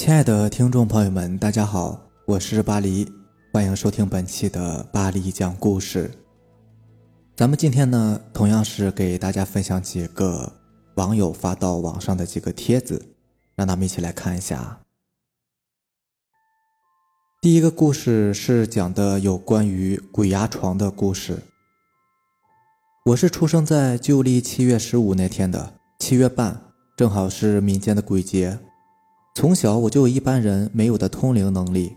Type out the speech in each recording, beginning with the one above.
亲爱的听众朋友们，大家好，我是巴黎，欢迎收听本期的巴黎讲故事。咱们今天呢，同样是给大家分享几个网友发到网上的几个帖子，让咱们一起来看一下。第一个故事是讲的有关于鬼压床的故事。我是出生在旧历七月十五那天的七月半，正好是民间的鬼节。从小我就有一般人没有的通灵能力，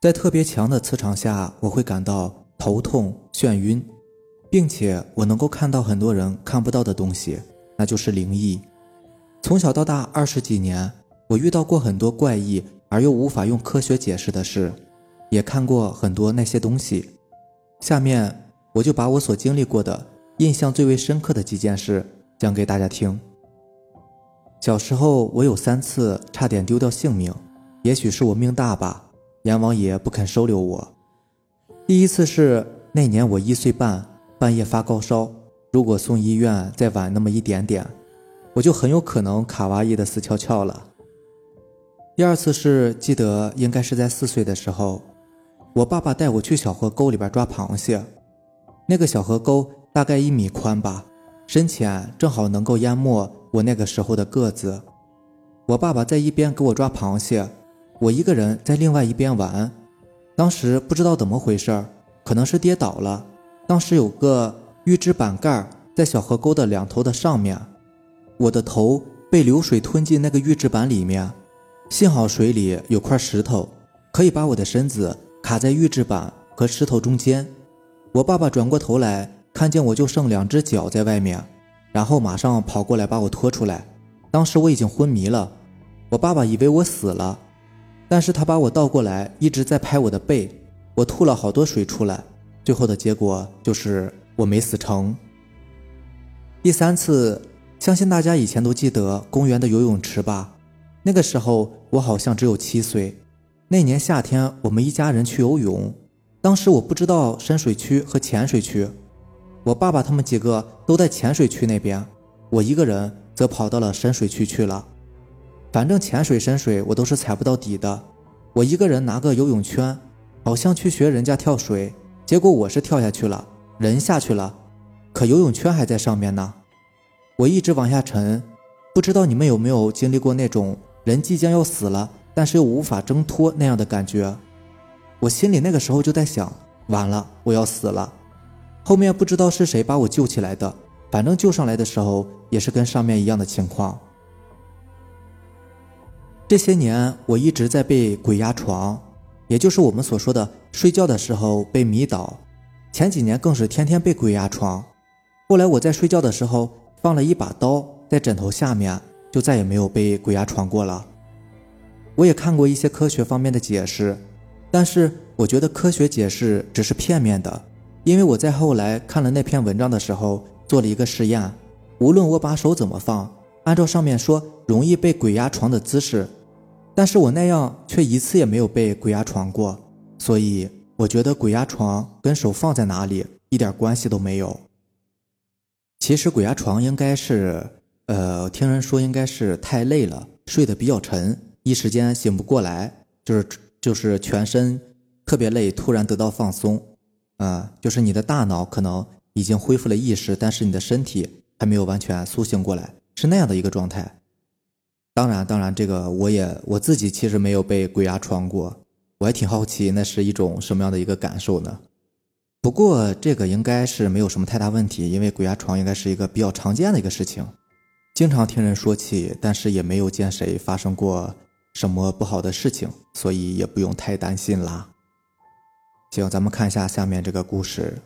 在特别强的磁场下，我会感到头痛、眩晕，并且我能够看到很多人看不到的东西，那就是灵异。从小到大二十几年，我遇到过很多怪异而又无法用科学解释的事，也看过很多那些东西。下面我就把我所经历过的、印象最为深刻的几件事讲给大家听。小时候，我有三次差点丢掉性命，也许是我命大吧，阎王爷不肯收留我。第一次是那年我一岁半，半夜发高烧，如果送医院再晚那么一点点，我就很有可能卡哇伊的死翘翘了。第二次是记得应该是在四岁的时候，我爸爸带我去小河沟里边抓螃蟹，那个小河沟大概一米宽吧，深浅正好能够淹没。我那个时候的个子，我爸爸在一边给我抓螃蟹，我一个人在另外一边玩。当时不知道怎么回事可能是跌倒了。当时有个预制板盖在小河沟的两头的上面，我的头被流水吞进那个预制板里面，幸好水里有块石头，可以把我的身子卡在预制板和石头中间。我爸爸转过头来，看见我就剩两只脚在外面。然后马上跑过来把我拖出来，当时我已经昏迷了，我爸爸以为我死了，但是他把我倒过来，一直在拍我的背，我吐了好多水出来，最后的结果就是我没死成。第三次，相信大家以前都记得公园的游泳池吧？那个时候我好像只有七岁，那年夏天我们一家人去游泳，当时我不知道深水区和浅水区。我爸爸他们几个都在浅水区那边，我一个人则跑到了深水区去了。反正浅水深水我都是踩不到底的。我一个人拿个游泳圈，好像去学人家跳水，结果我是跳下去了，人下去了，可游泳圈还在上面呢。我一直往下沉，不知道你们有没有经历过那种人即将要死了，但是又无法挣脱那样的感觉。我心里那个时候就在想，完了，我要死了。后面不知道是谁把我救起来的，反正救上来的时候也是跟上面一样的情况。这些年我一直在被鬼压床，也就是我们所说的睡觉的时候被迷倒。前几年更是天天被鬼压床。后来我在睡觉的时候放了一把刀在枕头下面，就再也没有被鬼压床过了。我也看过一些科学方面的解释，但是我觉得科学解释只是片面的。因为我在后来看了那篇文章的时候，做了一个实验，无论我把手怎么放，按照上面说容易被鬼压床的姿势，但是我那样却一次也没有被鬼压床过，所以我觉得鬼压床跟手放在哪里一点关系都没有。其实鬼压床应该是，呃，听人说应该是太累了，睡得比较沉，一时间醒不过来，就是就是全身特别累，突然得到放松。啊，就是你的大脑可能已经恢复了意识，但是你的身体还没有完全苏醒过来，是那样的一个状态。当然，当然，这个我也我自己其实没有被鬼压床过，我还挺好奇那是一种什么样的一个感受呢？不过这个应该是没有什么太大问题，因为鬼压床应该是一个比较常见的一个事情，经常听人说起，但是也没有见谁发生过什么不好的事情，所以也不用太担心啦。行，咱们看一下下面这个故事。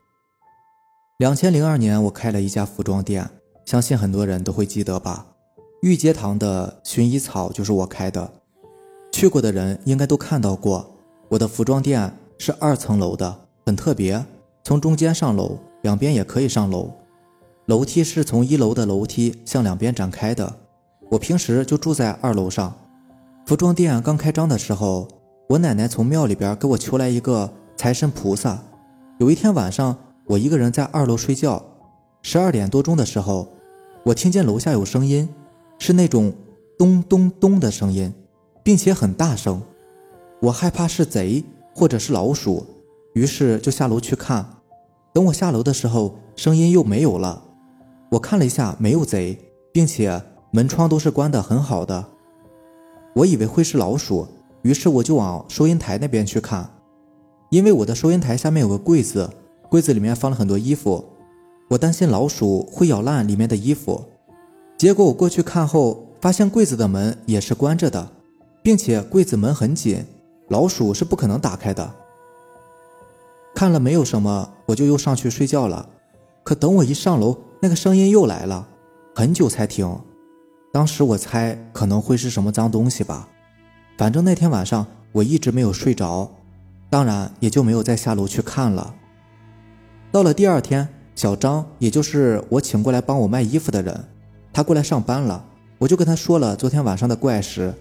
两千零二年，我开了一家服装店，相信很多人都会记得吧？御阶堂的薰衣草就是我开的，去过的人应该都看到过。我的服装店是二层楼的，很特别，从中间上楼，两边也可以上楼。楼梯是从一楼的楼梯向两边展开的。我平时就住在二楼上。服装店刚开张的时候，我奶奶从庙里边给我求来一个。财神菩萨，有一天晚上，我一个人在二楼睡觉，十二点多钟的时候，我听见楼下有声音，是那种咚咚咚的声音，并且很大声。我害怕是贼或者是老鼠，于是就下楼去看。等我下楼的时候，声音又没有了。我看了一下，没有贼，并且门窗都是关得很好的。我以为会是老鼠，于是我就往收银台那边去看，因为我的收银台下面有个柜子，柜子里面放了很多衣服，我担心老鼠会咬烂里面的衣服。结果我过去看后，发现柜子的门也是关着的，并且柜子门很紧，老鼠是不可能打开的。看了没有什么，我就又上去睡觉了。可等我一上楼，那个声音又来了，很久才停。当时我猜可能会是什么脏东西吧。反正那天晚上我一直没有睡着，当然也就没有再下楼去看了。到了第二天，小张，也就是我请过来帮我卖衣服的人，他过来上班了。我就跟他说了昨天晚上的怪事，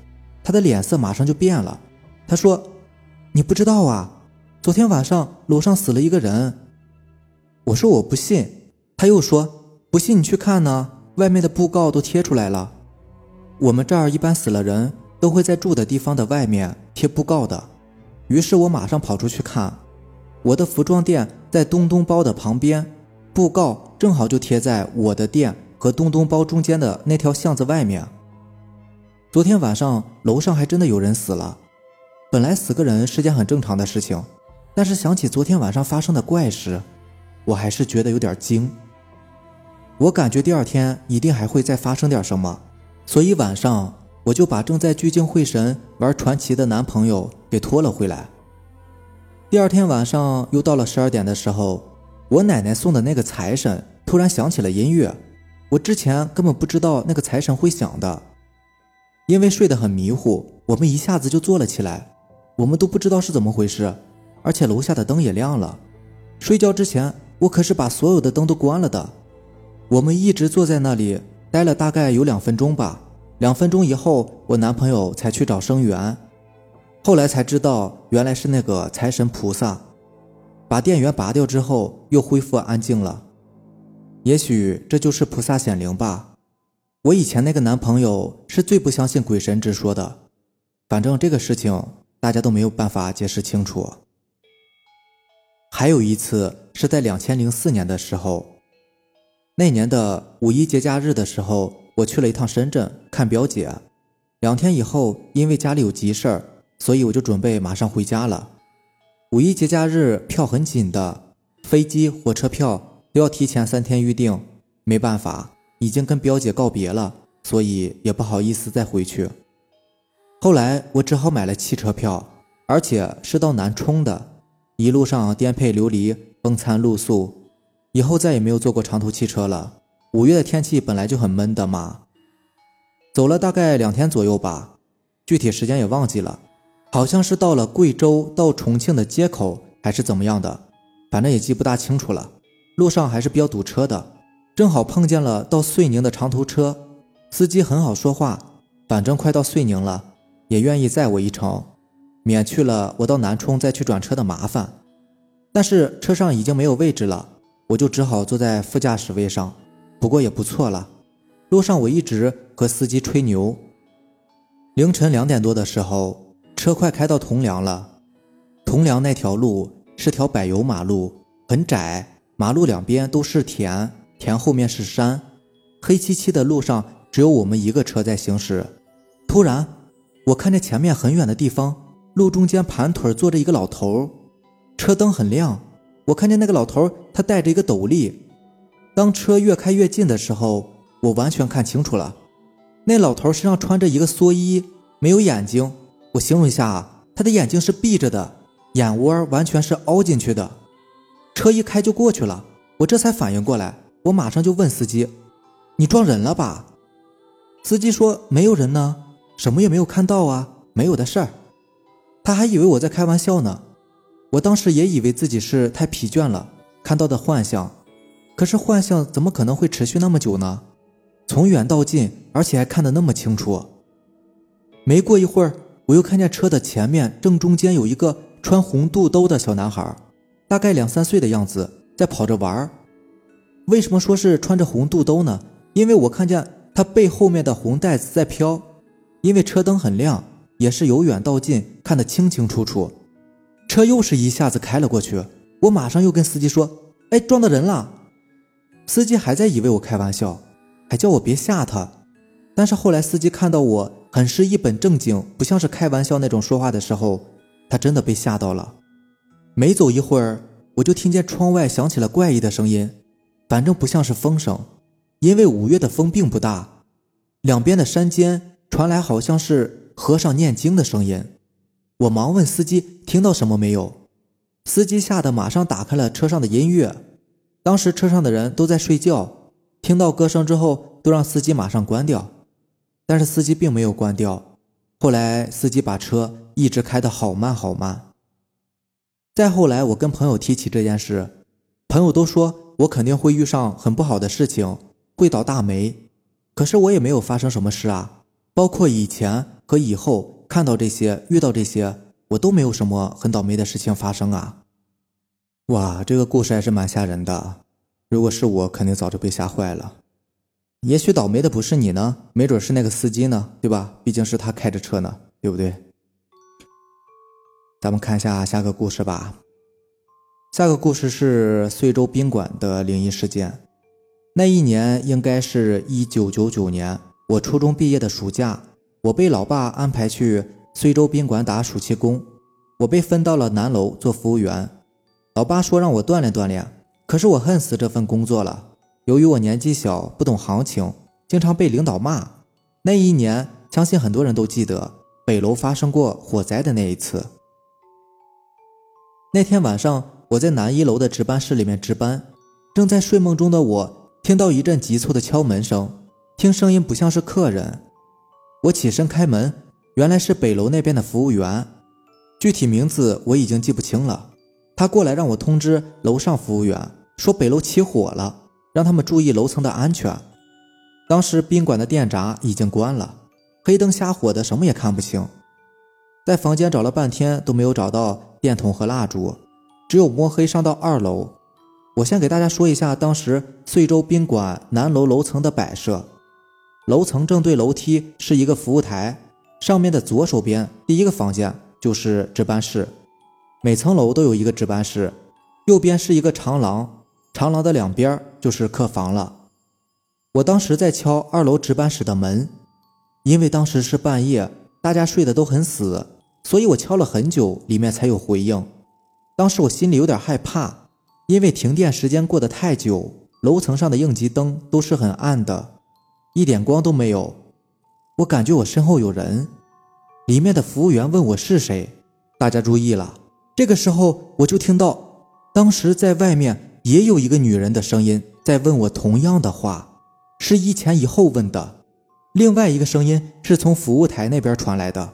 他的脸色马上就变了。他说：“你不知道啊。”昨天晚上楼上死了一个人，我说我不信，他又说不信你去看呢，外面的布告都贴出来了。我们这儿一般死了人都会在住的地方的外面贴布告的，于是我马上跑出去看，我的服装店在东东包的旁边，布告正好就贴在我的店和东东包中间的那条巷子外面。昨天晚上楼上还真的有人死了，本来死个人是件很正常的事情。但是想起昨天晚上发生的怪事，我还是觉得有点惊。我感觉第二天一定还会再发生点什么，所以晚上我就把正在聚精会神玩传奇的男朋友给拖了回来。第二天晚上又到了十二点的时候，我奶奶送的那个财神突然响起了音乐，我之前根本不知道那个财神会响的，因为睡得很迷糊，我们一下子就坐了起来，我们都不知道是怎么回事。而且楼下的灯也亮了。睡觉之前，我可是把所有的灯都关了的。我们一直坐在那里待了大概有两分钟吧。两分钟以后，我男朋友才去找声源。后来才知道，原来是那个财神菩萨。把电源拔掉之后，又恢复安静了。也许这就是菩萨显灵吧。我以前那个男朋友是最不相信鬼神之说的。反正这个事情大家都没有办法解释清楚。还有一次是在两千零四年的时候，那年的五一节假日的时候，我去了一趟深圳看表姐。两天以后，因为家里有急事儿，所以我就准备马上回家了。五一节假日票很紧的，飞机、火车票都要提前三天预定。没办法，已经跟表姐告别了，所以也不好意思再回去。后来我只好买了汽车票，而且是到南充的。一路上颠沛流离，风餐露宿，以后再也没有坐过长途汽车了。五月的天气本来就很闷的嘛。走了大概两天左右吧，具体时间也忘记了，好像是到了贵州到重庆的街口，还是怎么样的，反正也记不大清楚了。路上还是比较堵车的，正好碰见了到遂宁的长途车，司机很好说话，反正快到遂宁了，也愿意载我一程。免去了我到南充再去转车的麻烦，但是车上已经没有位置了，我就只好坐在副驾驶位上。不过也不错了。路上我一直和司机吹牛。凌晨两点多的时候，车快开到铜梁了。铜梁那条路是条柏油马路，很窄，马路两边都是田，田后面是山，黑漆漆的路上只有我们一个车在行驶。突然，我看见前面很远的地方。路中间盘腿坐着一个老头，车灯很亮，我看见那个老头，他戴着一个斗笠。当车越开越近的时候，我完全看清楚了，那老头身上穿着一个蓑衣，没有眼睛。我形容一下啊，他的眼睛是闭着的，眼窝完全是凹进去的。车一开就过去了，我这才反应过来，我马上就问司机：“你撞人了吧？”司机说：“没有人呢，什么也没有看到啊，没有的事儿。”他还以为我在开玩笑呢，我当时也以为自己是太疲倦了看到的幻象，可是幻象怎么可能会持续那么久呢？从远到近，而且还看得那么清楚。没过一会儿，我又看见车的前面正中间有一个穿红肚兜的小男孩，大概两三岁的样子，在跑着玩儿为什么说是穿着红肚兜呢？因为我看见他背后面的红带子在飘，因为车灯很亮。也是由远到近看得清清楚楚。车又是一下子开了过去，我马上又跟司机说：“哎，撞到人了。”司机还在以为我开玩笑，还叫我别吓他。但是后来司机看到我很是一本正经，不像是开玩笑那种说话的时候，他真的被吓到了。没走一会儿，我就听见窗外响起了怪异的声音，反正不像是风声，因为五月的风并不大。两边的山间传来好像是和尚念经的声音。我忙问司机听到什么没有，司机吓得马上打开了车上的音乐。当时车上的人都在睡觉，听到歌声之后都让司机马上关掉，但是司机并没有关掉。后来司机把车一直开得好慢好慢。再后来我跟朋友提起这件事，朋友都说我肯定会遇上很不好的事情，会倒大霉。可是我也没有发生什么事啊，包括以前和以后。看到这些，遇到这些，我都没有什么很倒霉的事情发生啊！哇，这个故事还是蛮吓人的。如果是我，肯定早就被吓坏了。也许倒霉的不是你呢，没准是那个司机呢，对吧？毕竟是他开着车呢，对不对？咱们看一下下个故事吧。下个故事是遂州宾馆的灵异事件。那一年应该是一九九九年，我初中毕业的暑假。我被老爸安排去遂州宾馆打暑期工，我被分到了南楼做服务员。老爸说让我锻炼锻炼，可是我恨死这份工作了。由于我年纪小，不懂行情，经常被领导骂。那一年，相信很多人都记得北楼发生过火灾的那一次。那天晚上，我在南一楼的值班室里面值班，正在睡梦中的我，听到一阵急促的敲门声，听声音不像是客人。我起身开门，原来是北楼那边的服务员，具体名字我已经记不清了。他过来让我通知楼上服务员，说北楼起火了，让他们注意楼层的安全。当时宾馆的电闸已经关了，黑灯瞎火的，什么也看不清。在房间找了半天都没有找到电筒和蜡烛，只有摸黑上到二楼。我先给大家说一下当时遂州宾馆南楼楼层的摆设。楼层正对楼梯是一个服务台，上面的左手边第一个房间就是值班室。每层楼都有一个值班室，右边是一个长廊，长廊的两边就是客房了。我当时在敲二楼值班室的门，因为当时是半夜，大家睡得都很死，所以我敲了很久，里面才有回应。当时我心里有点害怕，因为停电时间过得太久，楼层上的应急灯都是很暗的。一点光都没有，我感觉我身后有人。里面的服务员问我是谁，大家注意了。这个时候我就听到，当时在外面也有一个女人的声音在问我同样的话，是一前一后问的。另外一个声音是从服务台那边传来的，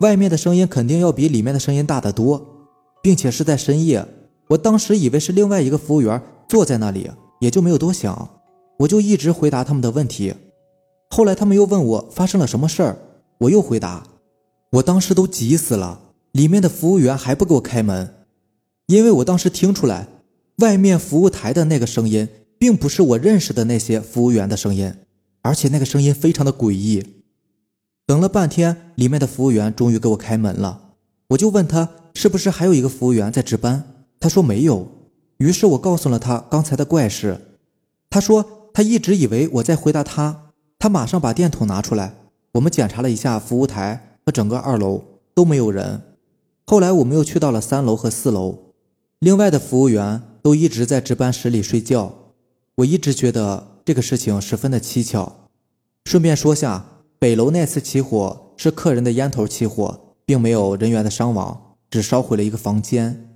外面的声音肯定要比里面的声音大得多，并且是在深夜。我当时以为是另外一个服务员坐在那里，也就没有多想。我就一直回答他们的问题，后来他们又问我发生了什么事儿，我又回答。我当时都急死了，里面的服务员还不给我开门，因为我当时听出来，外面服务台的那个声音并不是我认识的那些服务员的声音，而且那个声音非常的诡异。等了半天，里面的服务员终于给我开门了，我就问他是不是还有一个服务员在值班，他说没有。于是我告诉了他刚才的怪事，他说。他一直以为我在回答他，他马上把电筒拿出来，我们检查了一下服务台和整个二楼都没有人。后来我们又去到了三楼和四楼，另外的服务员都一直在值班室里睡觉。我一直觉得这个事情十分的蹊跷。顺便说下，北楼那次起火是客人的烟头起火，并没有人员的伤亡，只烧毁了一个房间。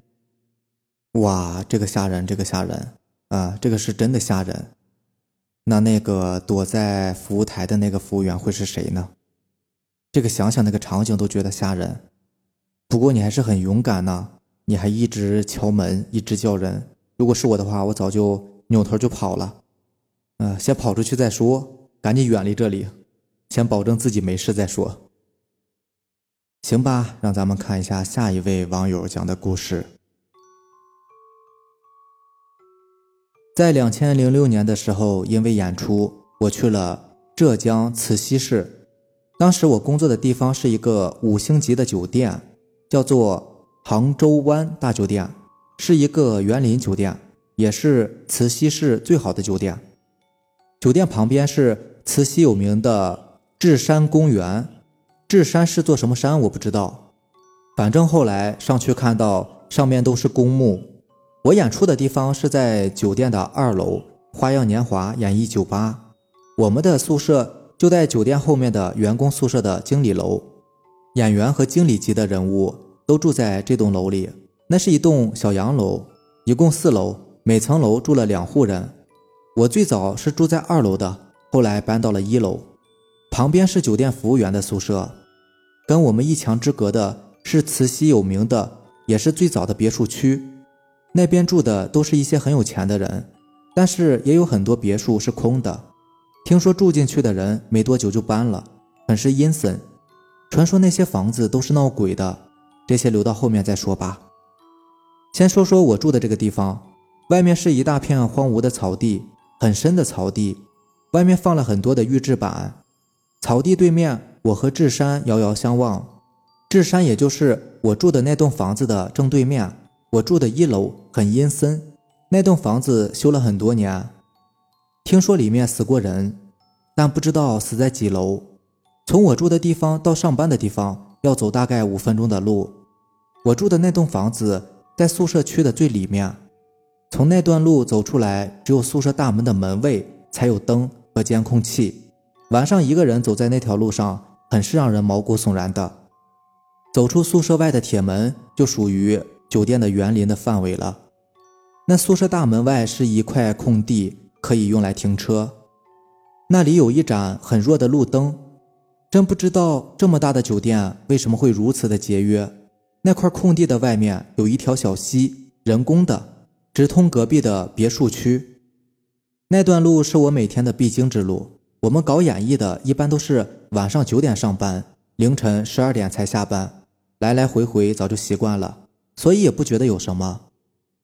哇，这个吓人，这个吓人啊，这个是真的吓人。那那个躲在服务台的那个服务员会是谁呢？这个想想那个场景都觉得吓人。不过你还是很勇敢呢，你还一直敲门，一直叫人。如果是我的话，我早就扭头就跑了。嗯，先跑出去再说，赶紧远离这里，先保证自己没事再说。行吧，让咱们看一下下一位网友讲的故事。在两千零六年的时候，因为演出，我去了浙江慈溪市。当时我工作的地方是一个五星级的酒店，叫做杭州湾大酒店，是一个园林酒店，也是慈溪市最好的酒店。酒店旁边是慈溪有名的智山公园，智山是座什么山我不知道，反正后来上去看到上面都是公墓。我演出的地方是在酒店的二楼花样年华演艺酒吧，我们的宿舍。就在酒店后面的员工宿舍的经理楼，演员和经理级的人物都住在这栋楼里。那是一栋小洋楼，一共四楼，每层楼住了两户人。我最早是住在二楼的，后来搬到了一楼。旁边是酒店服务员的宿舍，跟我们一墙之隔的是慈溪有名的，也是最早的别墅区。那边住的都是一些很有钱的人，但是也有很多别墅是空的。听说住进去的人没多久就搬了，很是阴森。传说那些房子都是闹鬼的，这些留到后面再说吧。先说说我住的这个地方，外面是一大片荒芜的草地，很深的草地，外面放了很多的预制板。草地对面，我和智山遥遥相望。智山也就是我住的那栋房子的正对面。我住的一楼很阴森，那栋房子修了很多年。听说里面死过人，但不知道死在几楼。从我住的地方到上班的地方要走大概五分钟的路。我住的那栋房子在宿舍区的最里面，从那段路走出来，只有宿舍大门的门卫才有灯和监控器。晚上一个人走在那条路上，很是让人毛骨悚然的。走出宿舍外的铁门，就属于酒店的园林的范围了。那宿舍大门外是一块空地。可以用来停车，那里有一盏很弱的路灯，真不知道这么大的酒店为什么会如此的节约。那块空地的外面有一条小溪，人工的，直通隔壁的别墅区。那段路是我每天的必经之路。我们搞演艺的，一般都是晚上九点上班，凌晨十二点才下班，来来回回早就习惯了，所以也不觉得有什么。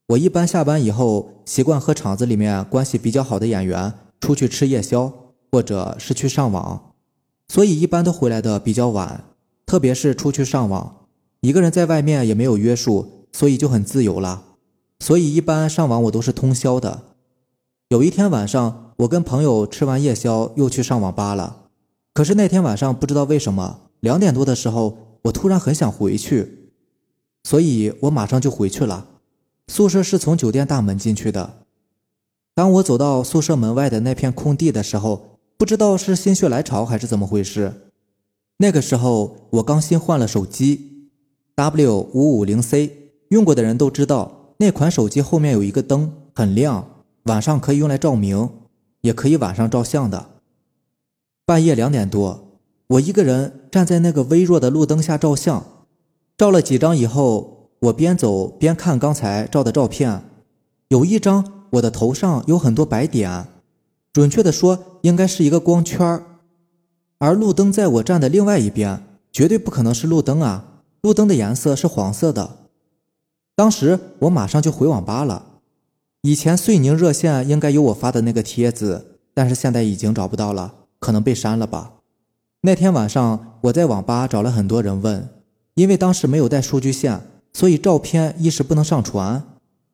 我一般下班以后，习惯和厂子里面关系比较好的演员出去吃夜宵，或者是去上网，所以一般都回来的比较晚。特别是出去上网，一个人在外面也没有约束，所以就很自由了。所以一般上网我都是通宵的。有一天晚上，我跟朋友吃完夜宵又去上网吧了。可是那天晚上不知道为什么，两点多的时候，我突然很想回去，所以我马上就回去了。宿舍是从酒店大门进去的。当我走到宿舍门外的那片空地的时候，不知道是心血来潮还是怎么回事。那个时候我刚新换了手机，W 五五零 C，用过的人都知道，那款手机后面有一个灯，很亮，晚上可以用来照明，也可以晚上照相的。半夜两点多，我一个人站在那个微弱的路灯下照相，照了几张以后。我边走边看刚才照的照片，有一张我的头上有很多白点，准确的说应该是一个光圈而路灯在我站的另外一边，绝对不可能是路灯啊！路灯的颜色是黄色的。当时我马上就回网吧了，以前遂宁热线应该有我发的那个帖子，但是现在已经找不到了，可能被删了吧。那天晚上我在网吧找了很多人问，因为当时没有带数据线。所以照片一时不能上传，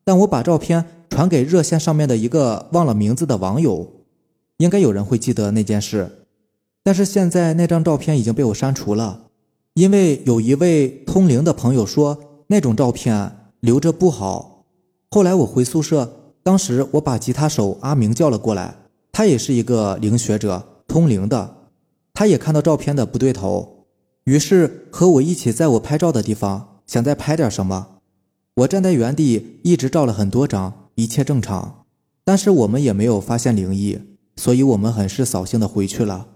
但我把照片传给热线上面的一个忘了名字的网友，应该有人会记得那件事。但是现在那张照片已经被我删除了，因为有一位通灵的朋友说那种照片留着不好。后来我回宿舍，当时我把吉他手阿明叫了过来，他也是一个灵学者，通灵的，他也看到照片的不对头，于是和我一起在我拍照的地方。想再拍点什么？我站在原地一直照了很多张，一切正常，但是我们也没有发现灵异，所以我们很是扫兴的回去了。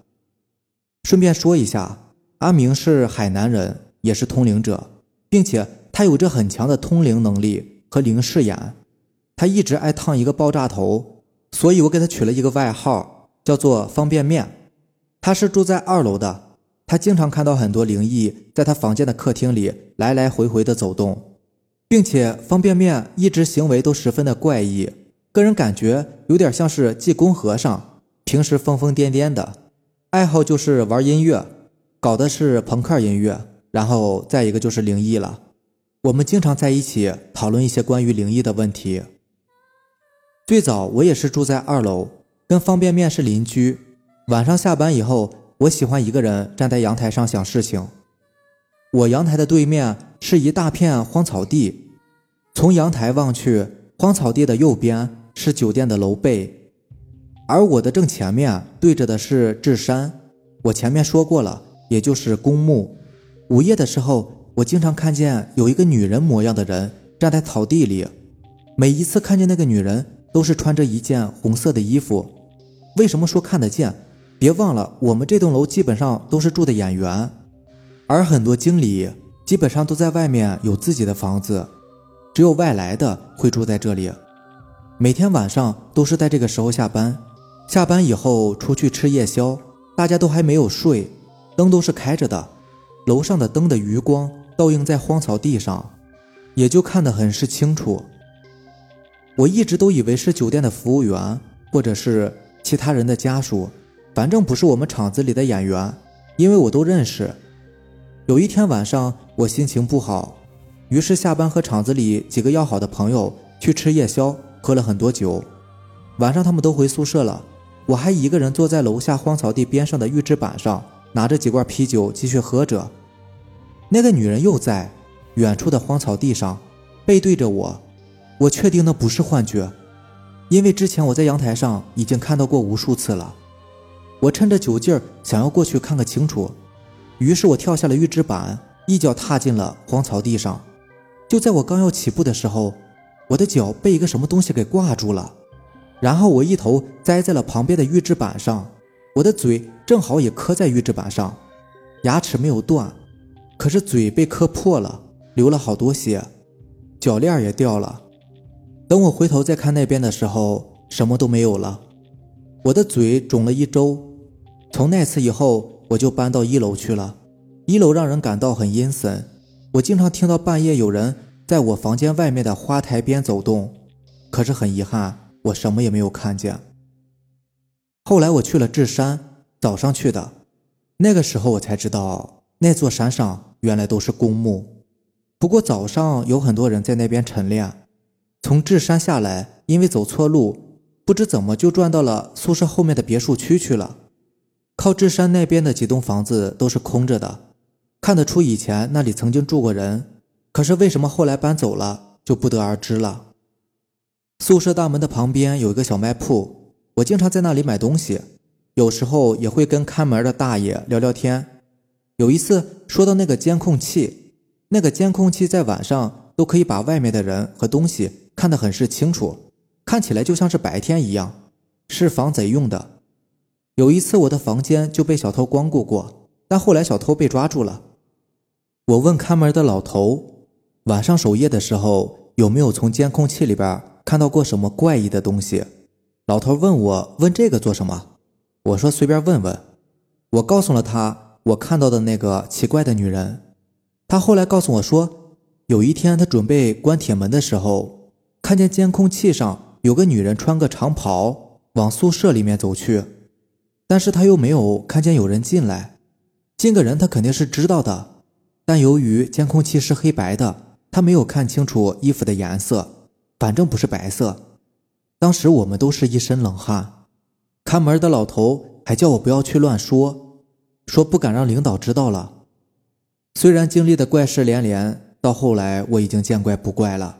顺便说一下，阿明是海南人，也是通灵者，并且他有着很强的通灵能力和灵视眼。他一直爱烫一个爆炸头，所以我给他取了一个外号，叫做方便面。他是住在二楼的。他经常看到很多灵异在他房间的客厅里来来回回的走动，并且方便面一直行为都十分的怪异，个人感觉有点像是济公和尚，平时疯疯癫癫的，爱好就是玩音乐。搞的是朋克音乐，然后再一个就是灵异了。我们经常在一起讨论一些关于灵异的问题。最早我也是住在二楼，跟方便面是邻居。晚上下班以后，我喜欢一个人站在阳台上想事情。我阳台的对面是一大片荒草地，从阳台望去，荒草地的右边是酒店的楼背，而我的正前面对着的是智山。我前面说过了，也就是公墓。午夜的时候。我经常看见有一个女人模样的人站在草地里，每一次看见那个女人都是穿着一件红色的衣服。为什么说看得见？别忘了，我们这栋楼基本上都是住的演员，而很多经理基本上都在外面有自己的房子，只有外来的会住在这里。每天晚上都是在这个时候下班，下班以后出去吃夜宵，大家都还没有睡，灯都是开着的，楼上的灯的余光。倒映在荒草地上，也就看得很是清楚。我一直都以为是酒店的服务员，或者是其他人的家属，反正不是我们厂子里的演员，因为我都认识。有一天晚上，我心情不好，于是下班和厂子里几个要好的朋友去吃夜宵，喝了很多酒。晚上他们都回宿舍了，我还一个人坐在楼下荒草地边上的预制板上，拿着几罐啤酒继续喝着。那个女人又在远处的荒草地上背对着我，我确定那不是幻觉，因为之前我在阳台上已经看到过无数次了。我趁着酒劲儿想要过去看个清楚，于是我跳下了预制板，一脚踏进了荒草地上。就在我刚要起步的时候，我的脚被一个什么东西给挂住了，然后我一头栽在了旁边的预制板上，我的嘴正好也磕在预制板上，牙齿没有断。可是嘴被磕破了，流了好多血，脚链也掉了。等我回头再看那边的时候，什么都没有了。我的嘴肿了一周。从那次以后，我就搬到一楼去了。一楼让人感到很阴森，我经常听到半夜有人在我房间外面的花台边走动。可是很遗憾，我什么也没有看见。后来我去了智山，早上去的，那个时候我才知道那座山上。原来都是公墓，不过早上有很多人在那边晨练。从智山下来，因为走错路，不知怎么就转到了宿舍后面的别墅区去了。靠智山那边的几栋房子都是空着的，看得出以前那里曾经住过人。可是为什么后来搬走了，就不得而知了。宿舍大门的旁边有一个小卖铺，我经常在那里买东西，有时候也会跟看门的大爷聊聊天。有一次说到那个监控器，那个监控器在晚上都可以把外面的人和东西看得很是清楚，看起来就像是白天一样，是防贼用的。有一次我的房间就被小偷光顾过，但后来小偷被抓住了。我问看门的老头，晚上守夜的时候有没有从监控器里边看到过什么怪异的东西？老头问我问这个做什么？我说随便问问。我告诉了他。我看到的那个奇怪的女人，他后来告诉我说，有一天他准备关铁门的时候，看见监控器上有个女人穿个长袍往宿舍里面走去，但是他又没有看见有人进来。进个人他肯定是知道的，但由于监控器是黑白的，他没有看清楚衣服的颜色，反正不是白色。当时我们都是一身冷汗，看门的老头还叫我不要去乱说。说不敢让领导知道了。虽然经历的怪事连连，到后来我已经见怪不怪了。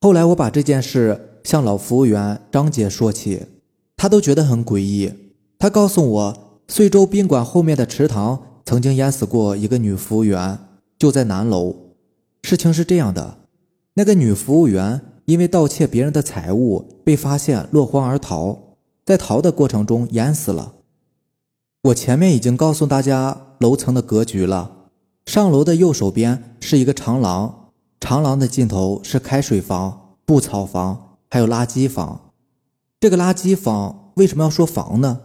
后来我把这件事向老服务员张姐说起，她都觉得很诡异。她告诉我，遂州宾馆后面的池塘曾经淹死过一个女服务员，就在南楼。事情是这样的，那个女服务员因为盗窃别人的财物被发现落荒而逃，在逃的过程中淹死了。我前面已经告诉大家楼层的格局了。上楼的右手边是一个长廊，长廊的尽头是开水房、布草房，还有垃圾房。这个垃圾房为什么要说房呢？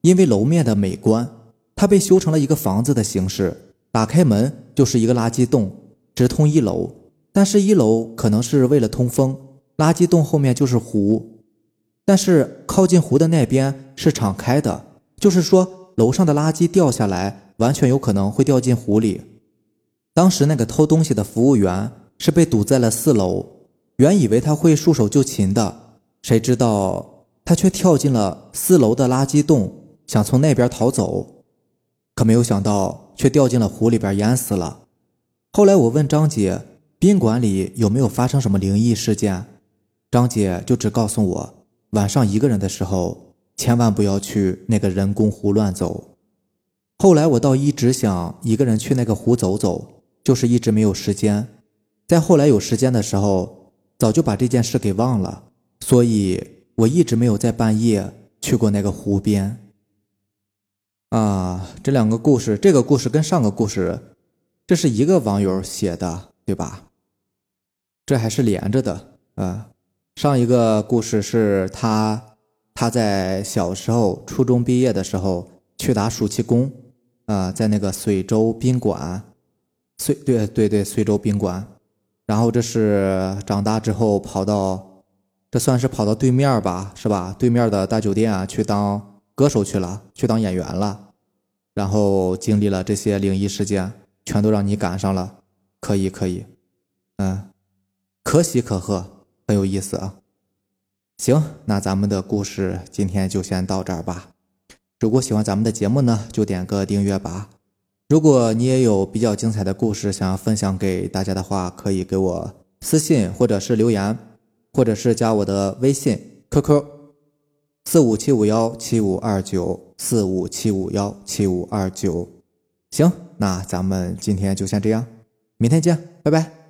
因为楼面的美观，它被修成了一个房子的形式。打开门就是一个垃圾洞，直通一楼。但是一楼可能是为了通风，垃圾洞后面就是湖，但是靠近湖的那边是敞开的，就是说。楼上的垃圾掉下来，完全有可能会掉进湖里。当时那个偷东西的服务员是被堵在了四楼，原以为他会束手就擒的，谁知道他却跳进了四楼的垃圾洞，想从那边逃走，可没有想到却掉进了湖里边淹死了。后来我问张姐，宾馆里有没有发生什么灵异事件？张姐就只告诉我，晚上一个人的时候，千万不要去那个人工湖乱走。后来我倒一直想一个人去那个湖走走。就是一直没有时间，在后来有时间的时候，早就把这件事给忘了，所以我一直没有在半夜去过那个湖边。啊，这两个故事，这个故事跟上个故事，这是一个网友写的，对吧？这还是连着的啊。上一个故事是他他在小时候初中毕业的时候去打暑期工，啊，在那个随州宾馆。随对对对，随州宾馆，然后这是长大之后跑到，这算是跑到对面吧，是吧？对面的大酒店啊，去当歌手去了，去当演员了，然后经历了这些灵异事件，全都让你赶上了，可以可以，嗯，可喜可贺，很有意思啊。行，那咱们的故事今天就先到这儿吧。如果喜欢咱们的节目呢，就点个订阅吧。如果你也有比较精彩的故事想要分享给大家的话，可以给我私信或者是留言，或者是加我的微信 QQ 四五七五幺七五二九四五七五幺七五二九。行，那咱们今天就先这样，明天见，拜拜。